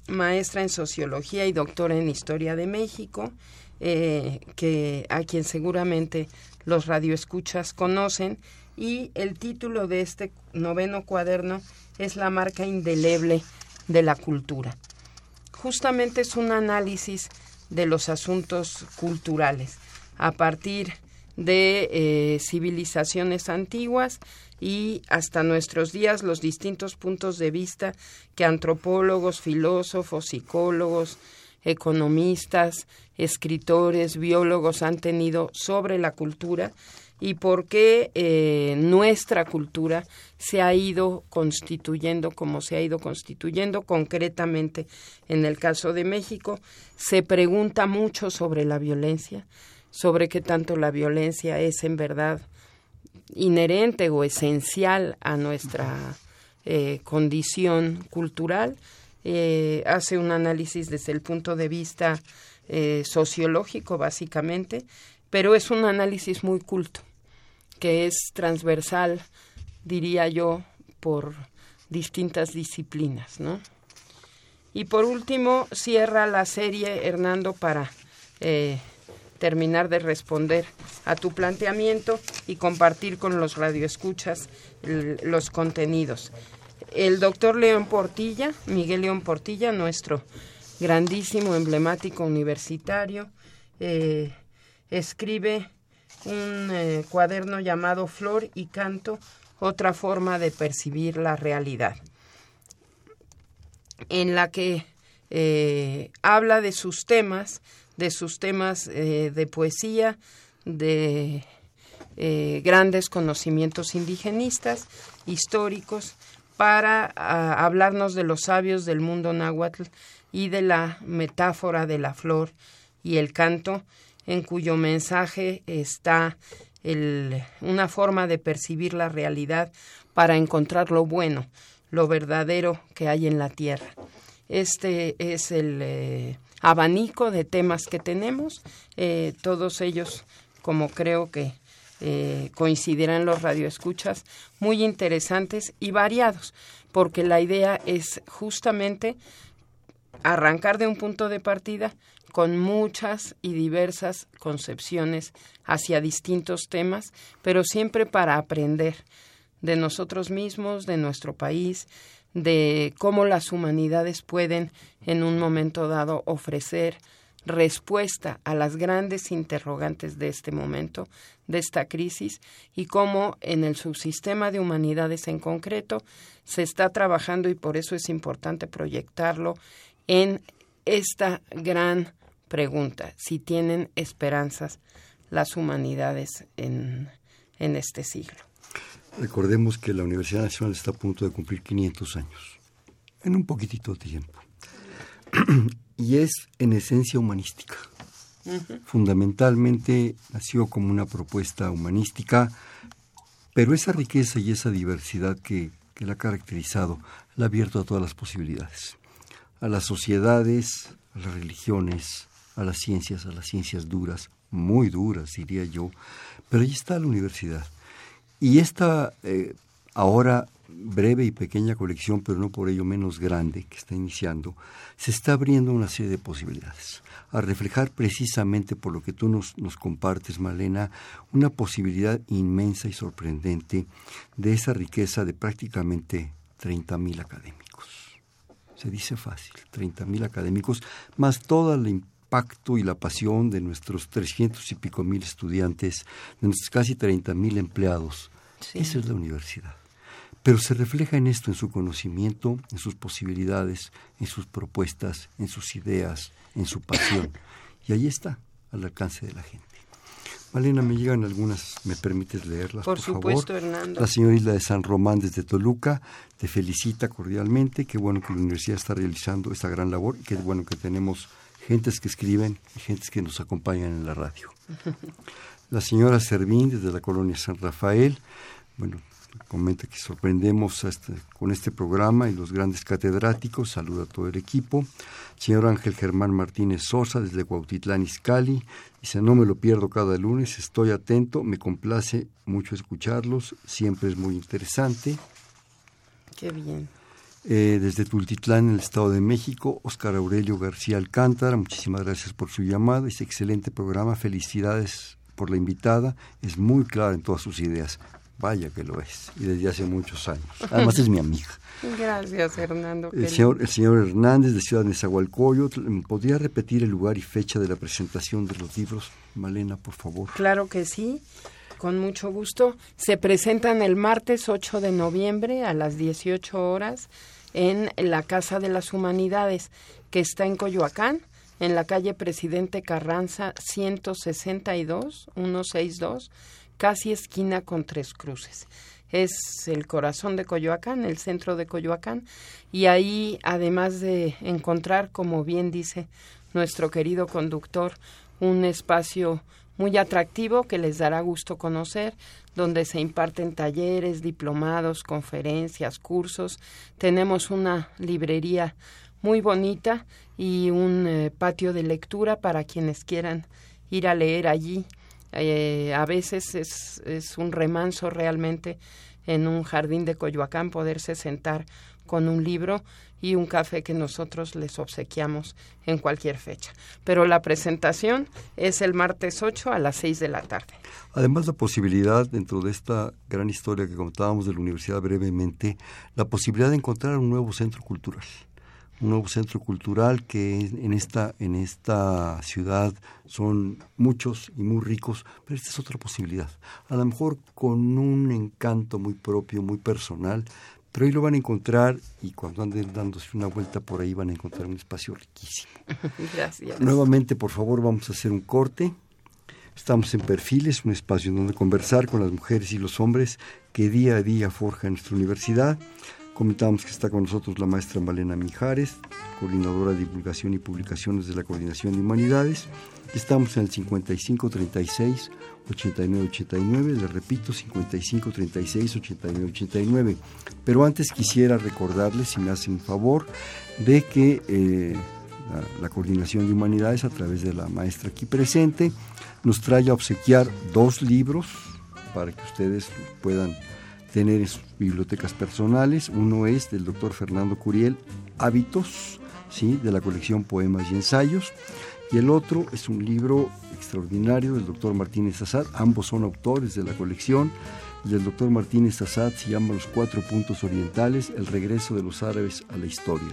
maestra en sociología y doctora en historia de México, eh, que a quien seguramente los radioescuchas conocen. Y el título de este noveno cuaderno es La marca indeleble de la cultura. Justamente es un análisis de los asuntos culturales a partir de eh, civilizaciones antiguas y hasta nuestros días los distintos puntos de vista que antropólogos, filósofos, psicólogos, economistas, escritores, biólogos han tenido sobre la cultura y por qué eh, nuestra cultura se ha ido constituyendo como se ha ido constituyendo. Concretamente en el caso de México se pregunta mucho sobre la violencia sobre qué tanto la violencia es en verdad inherente o esencial a nuestra eh, condición cultural. Eh, hace un análisis desde el punto de vista eh, sociológico, básicamente, pero es un análisis muy culto, que es transversal, diría yo, por distintas disciplinas, ¿no? Y por último, cierra la serie Hernando para terminar de responder a tu planteamiento y compartir con los radioescuchas los contenidos. El doctor León Portilla, Miguel León Portilla, nuestro grandísimo, emblemático universitario, eh, escribe un eh, cuaderno llamado Flor y Canto, otra forma de percibir la realidad, en la que eh, habla de sus temas de sus temas eh, de poesía, de eh, grandes conocimientos indigenistas, históricos, para ah, hablarnos de los sabios del mundo náhuatl y de la metáfora de la flor y el canto, en cuyo mensaje está el, una forma de percibir la realidad para encontrar lo bueno, lo verdadero que hay en la tierra. Este es el eh, abanico de temas que tenemos, eh, todos ellos, como creo que eh, coincidirán los radioescuchas, muy interesantes y variados, porque la idea es justamente arrancar de un punto de partida con muchas y diversas concepciones hacia distintos temas, pero siempre para aprender de nosotros mismos, de nuestro país, de cómo las humanidades pueden en un momento dado ofrecer respuesta a las grandes interrogantes de este momento, de esta crisis, y cómo en el subsistema de humanidades en concreto se está trabajando, y por eso es importante proyectarlo, en esta gran pregunta, si tienen esperanzas las humanidades en, en este siglo. Recordemos que la Universidad Nacional está a punto de cumplir 500 años, en un poquitito de tiempo. [CLEARS THROAT] y es en esencia humanística. Fundamentalmente nació como una propuesta humanística, pero esa riqueza y esa diversidad que, que la ha caracterizado la ha abierto a todas las posibilidades, a las sociedades, a las religiones, a las ciencias, a las ciencias duras, muy duras, diría yo, pero ahí está la universidad. Y esta eh, ahora breve y pequeña colección, pero no por ello menos grande, que está iniciando, se está abriendo una serie de posibilidades, a reflejar precisamente por lo que tú nos, compartes, Malena, una posibilidad inmensa y sorprendente de esa riqueza de prácticamente 30.000 académicos. Se dice fácil, 30.000 académicos, más todo el impacto y la pasión de nuestros 300 y pico mil estudiantes, de nuestros casi 30.000 empleados. Esa es la universidad pero se refleja en esto, en su conocimiento, en sus posibilidades, en sus propuestas, en sus ideas, en su pasión. Y ahí está, al alcance de la gente. Malena, me llegan algunas, ¿me permites leerlas? Por, por supuesto, favor? Hernando. La señora Isla de San Román desde Toluca te felicita cordialmente. Qué bueno que la universidad está realizando esta gran labor y qué bueno que tenemos gentes que escriben y gentes que nos acompañan en la radio. La señora Servín desde la colonia San Rafael. Bueno, comenta que sorprendemos este, con este programa y los grandes catedráticos. Saluda a todo el equipo. Señor Ángel Germán Martínez Sosa, desde Cuautitlán, Izcalli. Dice, no me lo pierdo cada lunes, estoy atento, me complace mucho escucharlos, siempre es muy interesante. Qué bien. Eh, desde Tultitlán, en el Estado de México, Oscar Aurelio García Alcántara, muchísimas gracias por su llamada. Este excelente programa, felicidades por la invitada, es muy clara en todas sus ideas. Vaya que lo es, y desde hace muchos años. Además es mi amiga. [LAUGHS] Gracias, Hernando. El señor, el señor Hernández, de Ciudad de Nezahualcóyotl, ¿podría repetir el lugar y fecha de la presentación de los libros? Malena, por favor. Claro que sí, con mucho gusto. Se presentan el martes 8 de noviembre a las 18 horas en la Casa de las Humanidades, que está en Coyoacán, en la calle Presidente Carranza 162, 162 casi esquina con tres cruces. Es el corazón de Coyoacán, el centro de Coyoacán, y ahí, además de encontrar, como bien dice nuestro querido conductor, un espacio muy atractivo que les dará gusto conocer, donde se imparten talleres, diplomados, conferencias, cursos. Tenemos una librería muy bonita y un eh, patio de lectura para quienes quieran ir a leer allí eh, a veces es, es un remanso realmente en un jardín de Coyoacán poderse sentar con un libro y un café que nosotros les obsequiamos en cualquier fecha. Pero la presentación es el martes 8 a las 6 de la tarde. Además, la posibilidad, dentro de esta gran historia que contábamos de la universidad brevemente, la posibilidad de encontrar un nuevo centro cultural un nuevo centro cultural que en esta, en esta ciudad son muchos y muy ricos, pero esta es otra posibilidad. A lo mejor con un encanto muy propio, muy personal, pero ahí lo van a encontrar y cuando anden dándose una vuelta por ahí van a encontrar un espacio riquísimo. [LAUGHS] Gracias. Nuevamente, por favor, vamos a hacer un corte. Estamos en Perfiles, un espacio en donde conversar con las mujeres y los hombres que día a día forjan nuestra universidad. Comentamos que está con nosotros la maestra Malena Mijares, coordinadora de divulgación y publicaciones de la Coordinación de Humanidades. Estamos en el 5536 8989, le repito, 5536 8989. Pero antes quisiera recordarles, si me hacen favor, de que eh, la, la Coordinación de Humanidades, a través de la maestra aquí presente, nos trae a obsequiar dos libros para que ustedes puedan tener en sus bibliotecas personales. Uno es del doctor Fernando Curiel, Hábitos, ¿sí? de la colección Poemas y Ensayos. Y el otro es un libro extraordinario del doctor Martínez Azad. Ambos son autores de la colección del doctor Martínez Assad se llama Los Cuatro Puntos Orientales, el regreso de los árabes a la historia.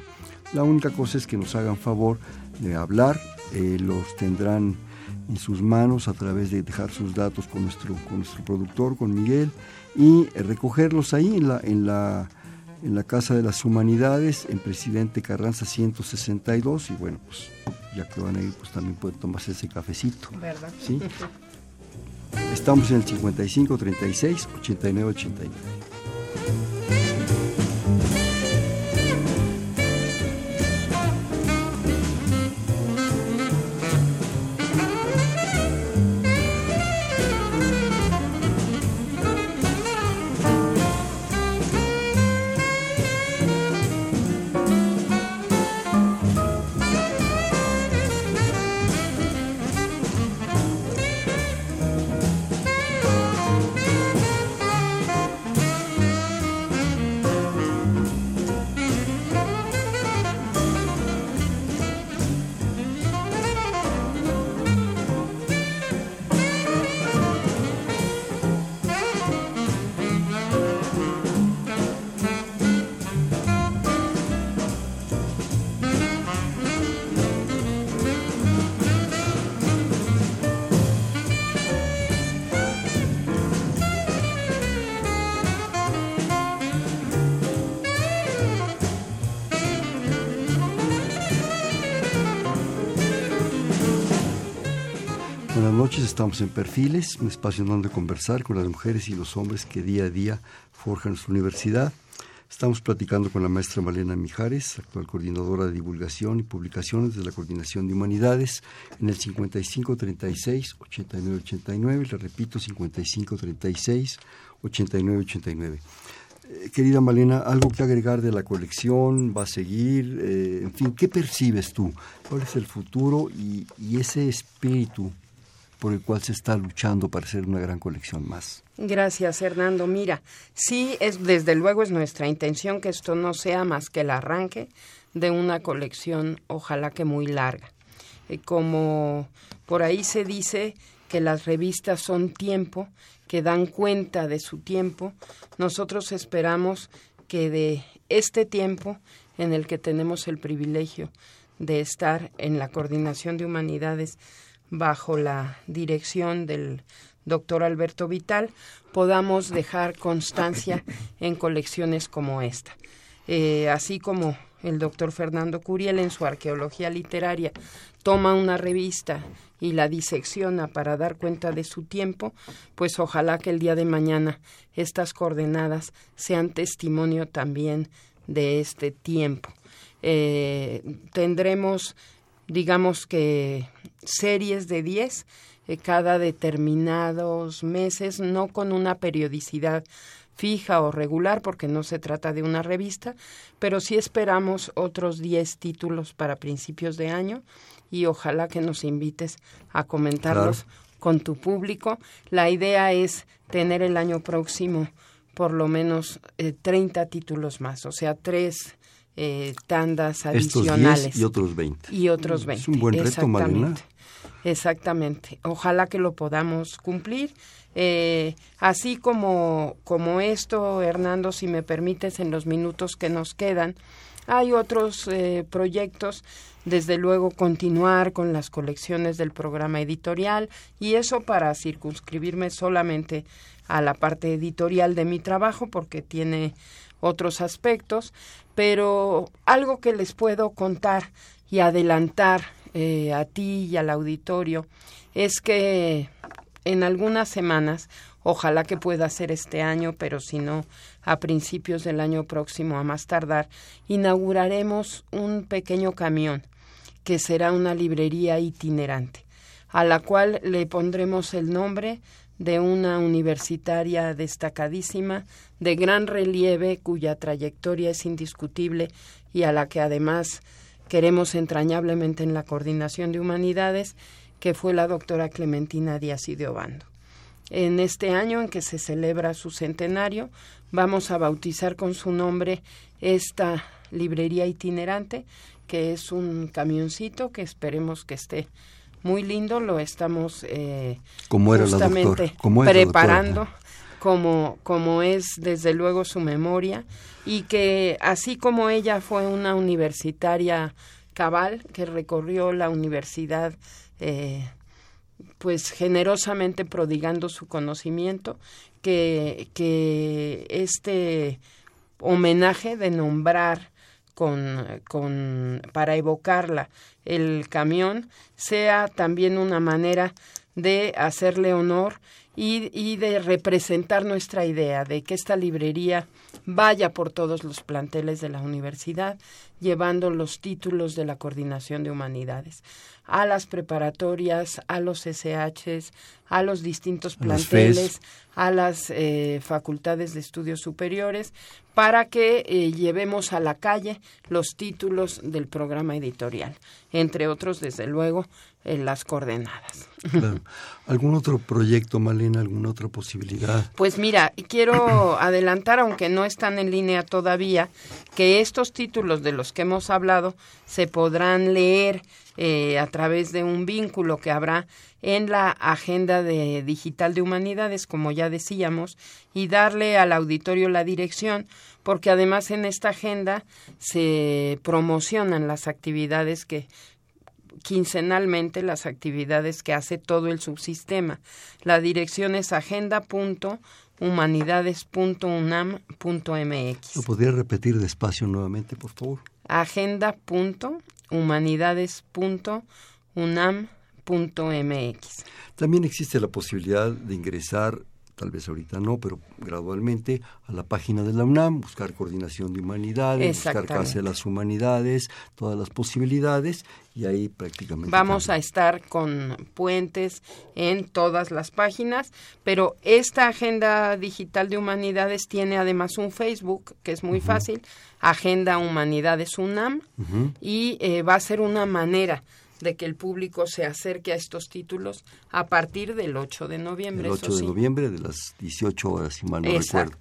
La única cosa es que nos hagan favor de hablar, eh, los tendrán en sus manos a través de dejar sus datos con nuestro, con nuestro productor, con Miguel, y recogerlos ahí en la, en, la, en la Casa de las Humanidades, en Presidente Carranza 162, y bueno, pues ya que van a ir, pues también pueden tomarse ese cafecito. ¿Verdad? ¿sí? Estamos en el 55 36 89 89. Noches, estamos en Perfiles, un espacio en donde conversar con las mujeres y los hombres que día a día forjan su universidad. Estamos platicando con la maestra Malena Mijares, actual coordinadora de divulgación y publicaciones de la Coordinación de Humanidades, en el 5536-8989, le repito, 5536-8989. Eh, querida Malena, ¿algo que agregar de la colección? ¿Va a seguir? Eh, en fin, ¿qué percibes tú? ¿Cuál es el futuro y, y ese espíritu por el cual se está luchando para hacer una gran colección más. Gracias, Hernando. Mira, sí, es desde luego es nuestra intención que esto no sea más que el arranque de una colección, ojalá que muy larga. Eh, como por ahí se dice que las revistas son tiempo, que dan cuenta de su tiempo, nosotros esperamos que de este tiempo en el que tenemos el privilegio de estar en la coordinación de humanidades bajo la dirección del doctor Alberto Vital, podamos dejar constancia en colecciones como esta. Eh, así como el doctor Fernando Curiel en su arqueología literaria toma una revista y la disecciona para dar cuenta de su tiempo, pues ojalá que el día de mañana estas coordenadas sean testimonio también de este tiempo. Eh, tendremos digamos que series de 10 eh, cada determinados meses, no con una periodicidad fija o regular, porque no se trata de una revista, pero sí esperamos otros 10 títulos para principios de año y ojalá que nos invites a comentarlos con tu público. La idea es tener el año próximo por lo menos eh, 30 títulos más, o sea, tres eh, tandas adicionales. y otros 20. Y otros 20. Es un buen reto, Malena. Exactamente. Ojalá que lo podamos cumplir. Eh, así como, como esto, Hernando, si me permites, en los minutos que nos quedan, hay otros eh, proyectos, desde luego continuar con las colecciones del programa editorial y eso para circunscribirme solamente a la parte editorial de mi trabajo porque tiene otros aspectos, pero algo que les puedo contar y adelantar eh, a ti y al auditorio es que en algunas semanas, ojalá que pueda ser este año, pero si no, a principios del año próximo, a más tardar, inauguraremos un pequeño camión que será una librería itinerante, a la cual le pondremos el nombre de una universitaria destacadísima, de gran relieve, cuya trayectoria es indiscutible y a la que además queremos entrañablemente en la coordinación de humanidades, que fue la doctora Clementina Díaz y de Obando. En este año en que se celebra su centenario, vamos a bautizar con su nombre esta librería itinerante, que es un camioncito que esperemos que esté muy lindo, lo estamos eh, ¿Cómo era justamente la ¿Cómo preparando. como, como es desde luego su memoria y que así como ella fue una universitaria cabal que recorrió la universidad eh, pues generosamente prodigando su conocimiento, que, que este homenaje de nombrar con, con, para evocarla. El camión sea también una manera de hacerle honor y, y, de representar nuestra idea de que esta librería vaya por todos los planteles de la universidad, llevando los títulos de la Coordinación de Humanidades a las preparatorias, a los SHs, a los distintos planteles, a las eh, facultades de estudios superiores, para que eh, llevemos a la calle los títulos del programa editorial, entre otros, desde luego, en las coordenadas. ¿Algún otro proyecto, Malena? ¿Alguna otra posibilidad? Pues mira, quiero adelantar, aunque no están en línea todavía, que estos títulos de los que hemos hablado se podrán leer eh, a través de un vínculo que habrá en la agenda de digital de humanidades, como ya decíamos, y darle al auditorio la dirección, porque además en esta agenda se promocionan las actividades que quincenalmente las actividades que hace todo el subsistema. La dirección es agenda.humanidades.unam.mx. ¿Lo podría repetir despacio nuevamente, por favor? agenda.humanidades.unam.mx. También existe la posibilidad de ingresar tal vez ahorita no, pero gradualmente a la página de la UNAM, buscar coordinación de humanidades, buscar Casa de las Humanidades, todas las posibilidades y ahí prácticamente. Vamos a estar con puentes en todas las páginas, pero esta agenda digital de humanidades tiene además un Facebook que es muy fácil, Agenda Humanidades UNAM, y eh, va a ser una manera de que el público se acerque a estos títulos a partir del 8 de noviembre. El 8 de noviembre de las 18 horas, si mal no recuerdo.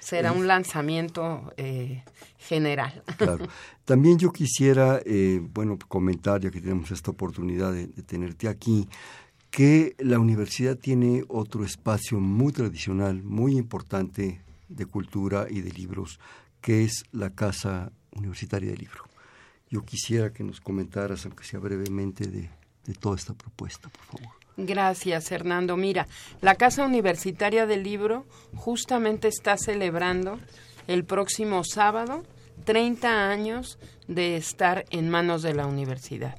Será un lanzamiento eh, general. Claro. También yo quisiera, eh, bueno, comentar, ya que tenemos esta oportunidad de, de tenerte aquí, que la universidad tiene otro espacio muy tradicional, muy importante de cultura y de libros, que es la Casa Universitaria del Libro. Yo quisiera que nos comentaras, aunque sea brevemente, de, toda esta propuesta, por favor. Gracias, Hernando. Mira, la Casa Universitaria del Libro justamente está celebrando el próximo sábado 30 años de estar en manos de la universidad.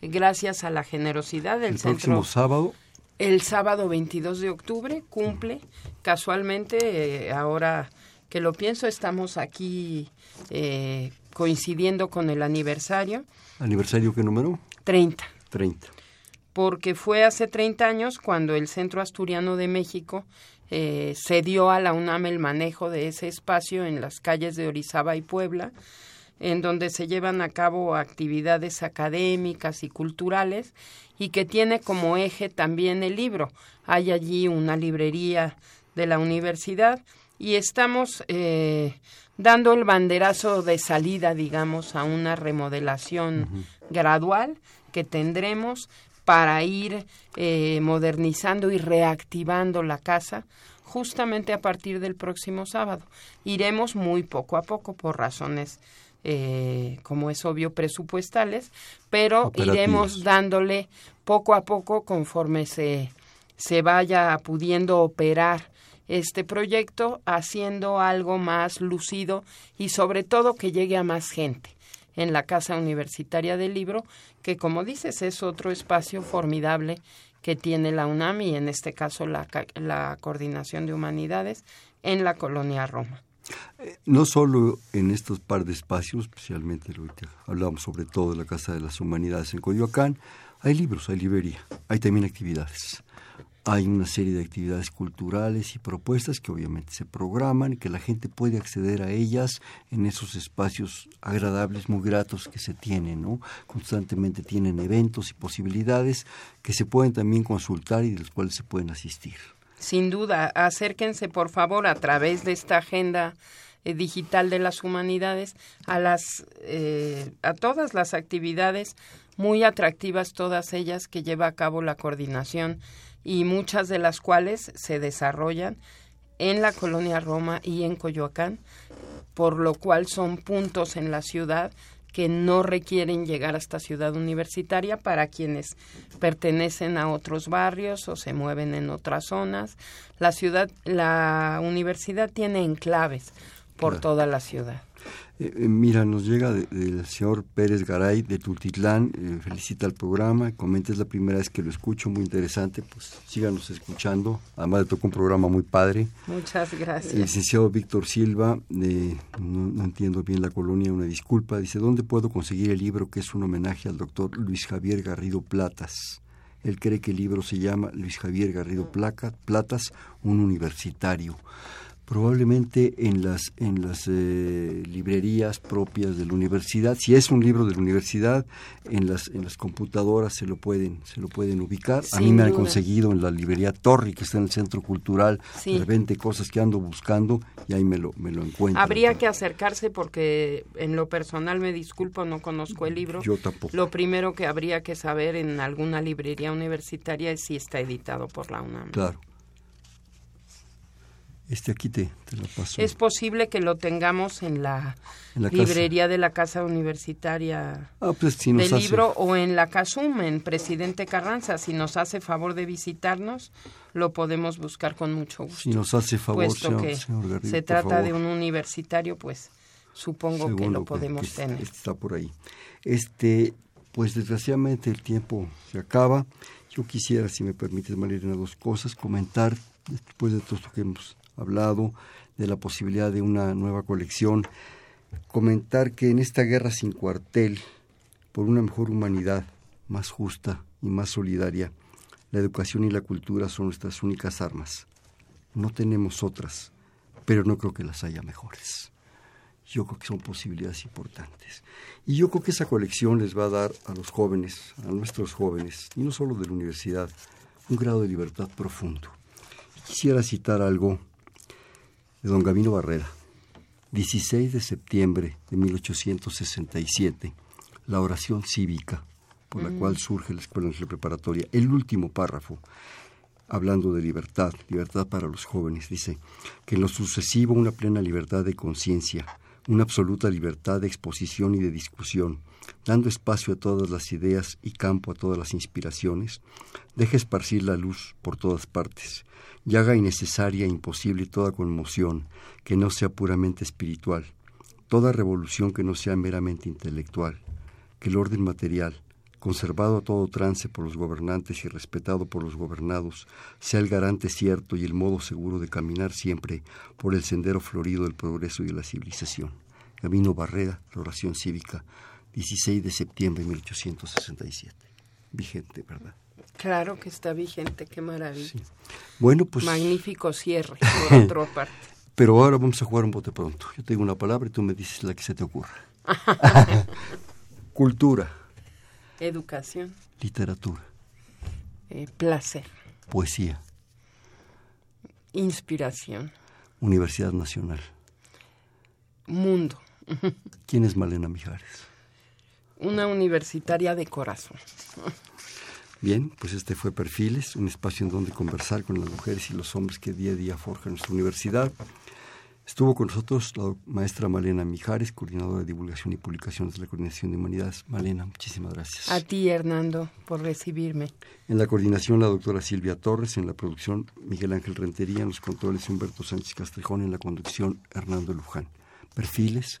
Gracias a la generosidad del centro. ¿El próximo sábado? El sábado 22 de octubre cumple. Casualmente, eh, ahora que lo pienso, estamos aquí eh, coincidiendo con el aniversario. ¿Aniversario qué número? 30. 30. Porque fue hace 30 años cuando el Centro Asturiano de México eh, cedió a la UNAM el manejo de ese espacio en las calles de Orizaba y Puebla, en donde se llevan a cabo actividades académicas y culturales y que tiene como eje también el libro. Hay allí una librería de la universidad y estamos eh, dando el banderazo de salida, digamos, a una remodelación gradual que tendremos para ir eh, modernizando y reactivando la casa justamente a partir del próximo sábado. Iremos muy poco a poco por razones, eh, como es obvio, presupuestales, pero iremos dándole poco a poco conforme se, se vaya pudiendo operar este proyecto haciendo algo más lucido y sobre todo que llegue a más gente en la Casa Universitaria del Libro, que como dices es otro espacio formidable que tiene la UNAM y en este caso la, la Coordinación de Humanidades en la colonia Roma. Eh, no solo en estos par de espacios, especialmente que hablamos sobre todo de la Casa de las Humanidades en Coyoacán, hay libros, hay librería, hay también actividades. Hay una serie de actividades culturales y propuestas que obviamente se programan que la gente puede acceder a ellas en esos espacios agradables, muy gratos que se tienen, ¿no? Constantemente tienen eventos y posibilidades que se pueden también consultar y de los cuales se pueden asistir. Sin duda, acérquense por favor a través de esta agenda eh, digital de las humanidades a las eh, a todas las actividades muy atractivas todas ellas que lleva a cabo la coordinación y muchas de las cuales se desarrollan en la colonia Roma y en Coyoacán, por lo cual son puntos en la ciudad que no requieren llegar hasta ciudad universitaria para quienes pertenecen a otros barrios o se mueven en otras zonas. La ciudad, la universidad tiene enclaves por toda la ciudad. Eh, eh, mira, nos llega del señor Pérez Garay de Tultitlán, eh, felicita el programa, comenta es la primera vez que lo escucho, muy interesante, pues síganos escuchando, además le tocó un programa muy padre. Muchas gracias. El licenciado Víctor Silva, no, no, entiendo bien la colonia, una disculpa, dice, ¿dónde puedo conseguir el libro que es un homenaje al doctor Luis Javier Garrido Platas? Él cree que el libro se llama Luis Javier Garrido Platas, un universitario probablemente en las en las eh, librerías propias de la universidad si es un libro de la universidad en las en las computadoras se lo pueden se lo pueden ubicar. A mí me han conseguido en la librería Torri que está en el centro cultural de repente cosas que ando buscando y ahí me lo me lo encuentro. Habría que acercarse porque en lo personal me disculpo no conozco el libro. Yo tampoco. Lo primero que habría que saber en alguna librería universitaria es si está editado por la UNAM. Claro este aquí te, lo paso. Es posible que lo tengamos en la, librería de la Casa Universitaria ah, pues, del libro o en la Casum, en Presidente Carranza. Si nos hace favor de visitarnos, lo podemos buscar con mucho gusto. Si nos hace favor, puesto que se trata de un universitario, pues supongo que lo podemos tener. Está por ahí. Este, pues desgraciadamente el tiempo se acaba. Yo quisiera, si me permites, María, dos cosas, comentar después de todo esto que hemos hablado de la posibilidad de una nueva colección, comentar que en esta guerra sin cuartel, por una mejor humanidad, más justa y más solidaria, la educación y la cultura son nuestras únicas armas. No tenemos otras, pero no creo que las haya mejores. Yo creo que son posibilidades importantes. Y yo creo que esa colección les va a dar a los jóvenes, a nuestros jóvenes, y no solo de la universidad, un grado de libertad profundo. Quisiera citar algo de don Gavino Barrera, 16 de septiembre de 1867, la oración cívica por la mm. cual surge la Escuela Nacional Preparatoria, el último párrafo, hablando de libertad, libertad para los jóvenes, dice que en lo sucesivo una plena libertad de conciencia, una absoluta libertad de exposición y de discusión, dando espacio a todas las ideas y campo a todas las inspiraciones, deja esparcir la luz por todas partes, y haga innecesaria e imposible toda conmoción que no sea puramente espiritual, toda revolución que no sea meramente intelectual, que el orden material, conservado a todo trance por los gobernantes y respetado por los gobernados, sea el garante cierto y el modo seguro de caminar siempre por el sendero florido del progreso y de la civilización. Camino Barrera, la oración cívica, 16 de septiembre de 1867. Vigente, ¿verdad? Claro que está vigente, qué maravilla. Bueno, pues... Magnífico cierre, [LAUGHS] por otra parte. Pero ahora vamos a jugar un bote pronto. Yo tengo una palabra y tú me dices la que se te ocurra. [LAUGHS] Cultura. Educación. Literatura. Eh, placer. Poesía. Inspiración. Universidad Nacional. Mundo. [LAUGHS] ¿Quién es Malena Mijares? Una universitaria de corazón. Bien, pues este fue Perfiles, un espacio en donde conversar con las mujeres y los hombres que día a día forjan nuestra universidad. Estuvo con nosotros la maestra Malena Mijares, coordinadora de divulgación y publicaciones de la Coordinación de Humanidades. Malena, muchísimas gracias. A ti, Hernando, por recibirme. En la coordinación, la doctora Silvia Torres, en la producción, Miguel Ángel Rentería, en los controles, Humberto Sánchez Castrejón, en la conducción, Hernando Luján. Perfiles,